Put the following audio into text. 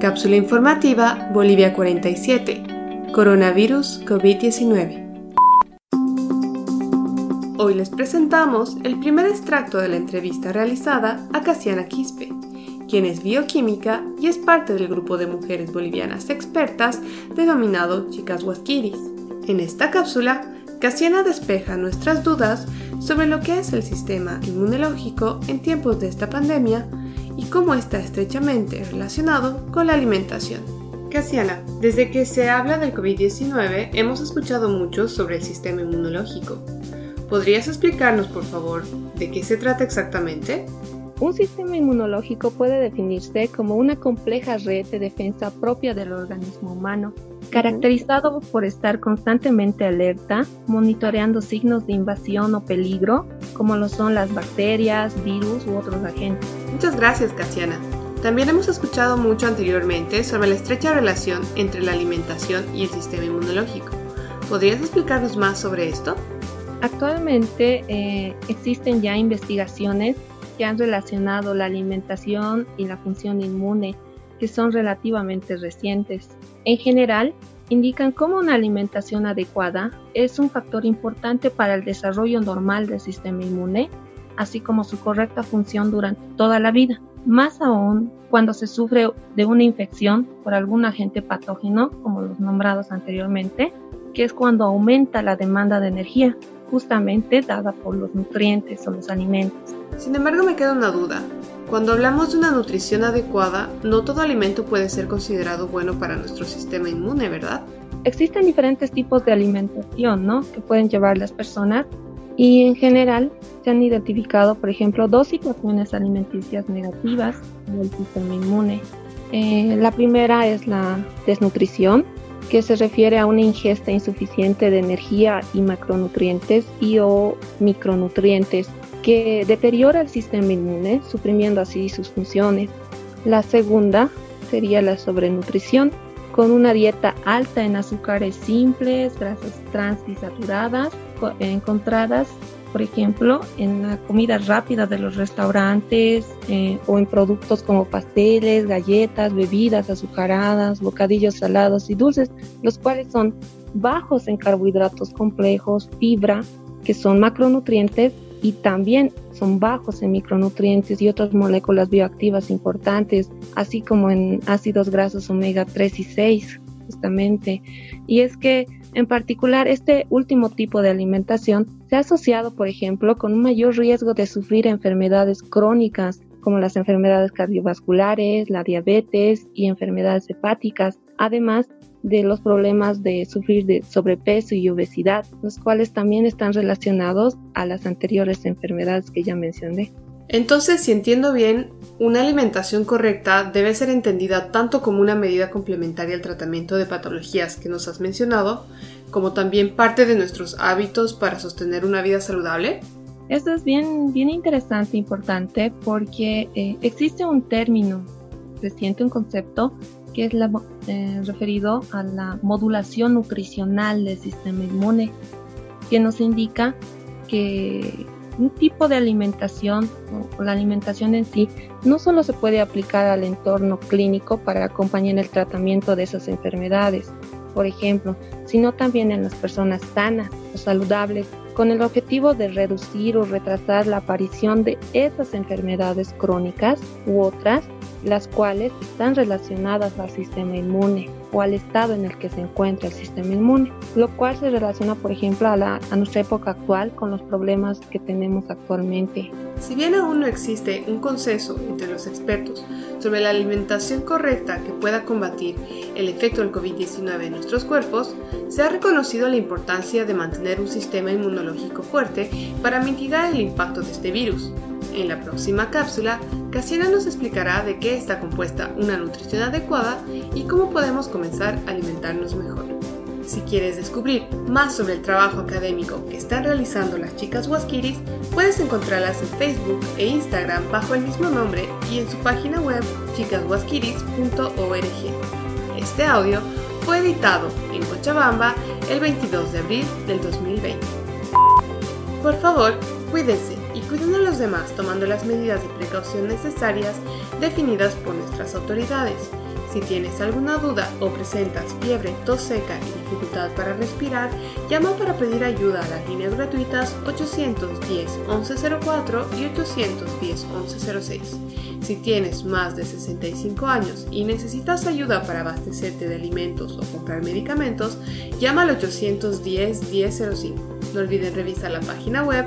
Cápsula informativa Bolivia 47. Coronavirus COVID-19. Hoy les presentamos el primer extracto de la entrevista realizada a Casiana Quispe, quien es bioquímica y es parte del grupo de mujeres bolivianas expertas denominado Chicas Huasquiris. En esta cápsula, Casiana despeja nuestras dudas sobre lo que es el sistema inmunológico en tiempos de esta pandemia y cómo está estrechamente relacionado con la alimentación. Casiana, desde que se habla del COVID-19 hemos escuchado mucho sobre el sistema inmunológico. ¿Podrías explicarnos, por favor, de qué se trata exactamente? Un sistema inmunológico puede definirse como una compleja red de defensa propia del organismo humano, caracterizado por estar constantemente alerta, monitoreando signos de invasión o peligro, como lo son las bacterias, virus u otros agentes. Muchas gracias, Casiana. También hemos escuchado mucho anteriormente sobre la estrecha relación entre la alimentación y el sistema inmunológico. ¿Podrías explicarnos más sobre esto? Actualmente eh, existen ya investigaciones que han relacionado la alimentación y la función inmune, que son relativamente recientes. En general, indican cómo una alimentación adecuada es un factor importante para el desarrollo normal del sistema inmune, así como su correcta función durante toda la vida. Más aún cuando se sufre de una infección por algún agente patógeno, como los nombrados anteriormente, que es cuando aumenta la demanda de energía, justamente dada por los nutrientes o los alimentos. Sin embargo, me queda una duda. Cuando hablamos de una nutrición adecuada, no todo alimento puede ser considerado bueno para nuestro sistema inmune, ¿verdad? Existen diferentes tipos de alimentación, ¿no? Que pueden llevar las personas y en general se han identificado, por ejemplo, dos situaciones alimenticias negativas del sistema inmune. Eh, la primera es la desnutrición, que se refiere a una ingesta insuficiente de energía y macronutrientes y o micronutrientes que deteriora el sistema inmune, suprimiendo así sus funciones. La segunda sería la sobrenutrición, con una dieta alta en azúcares simples, grasas trans y saturadas, encontradas, por ejemplo, en la comida rápida de los restaurantes eh, o en productos como pasteles, galletas, bebidas azucaradas, bocadillos salados y dulces, los cuales son bajos en carbohidratos complejos, fibra, que son macronutrientes y también son bajos en micronutrientes y otras moléculas bioactivas importantes, así como en ácidos grasos omega 3 y 6, justamente. Y es que en particular este último tipo de alimentación se ha asociado, por ejemplo, con un mayor riesgo de sufrir enfermedades crónicas como las enfermedades cardiovasculares, la diabetes y enfermedades hepáticas, además de los problemas de sufrir de sobrepeso y obesidad, los cuales también están relacionados a las anteriores enfermedades que ya mencioné. Entonces, si entiendo bien, una alimentación correcta debe ser entendida tanto como una medida complementaria al tratamiento de patologías que nos has mencionado, como también parte de nuestros hábitos para sostener una vida saludable. Esto es bien, bien interesante importante porque eh, existe un término reciente, un concepto que es eh, referido a la modulación nutricional del sistema inmune, que nos indica que un tipo de alimentación o la alimentación en sí no solo se puede aplicar al entorno clínico para acompañar el tratamiento de esas enfermedades, por ejemplo, sino también en las personas sanas o saludables, con el objetivo de reducir o retrasar la aparición de esas enfermedades crónicas u otras las cuales están relacionadas al sistema inmune o al estado en el que se encuentra el sistema inmune, lo cual se relaciona, por ejemplo, a, nuestra época actual con los problemas que tenemos actualmente. Si bien aún no existe un consenso entre los expertos sobre la alimentación correcta que pueda combatir el efecto del COVID-19 en nuestros cuerpos, se ha reconocido la importancia de mantener un sistema inmunológico fuerte para mitigar el impacto de este virus. En la próxima cápsula, Casiana nos explicará de qué está compuesta una nutrición adecuada y cómo podemos comenzar a alimentarnos mejor. Si quieres descubrir más sobre el trabajo académico que están realizando las chicas Huasquiris, puedes encontrarlas en Facebook e Instagram bajo el mismo nombre y en su página web chicashuasquiris.org. Este audio fue editado en Cochabamba el 22 de abril del 2020. Por favor, cuídense cuidando a los demás tomando las medidas de precaución necesarias definidas por nuestras autoridades. Si tienes alguna duda o presentas fiebre, tos seca y dificultad para respirar, llama para pedir ayuda a las líneas gratuitas 810 1104 y 810 1106. Si tienes más de 65 años y necesitas ayuda para abastecerte de alimentos o comprar medicamentos, llama al 810 1005. No olviden revisar la página web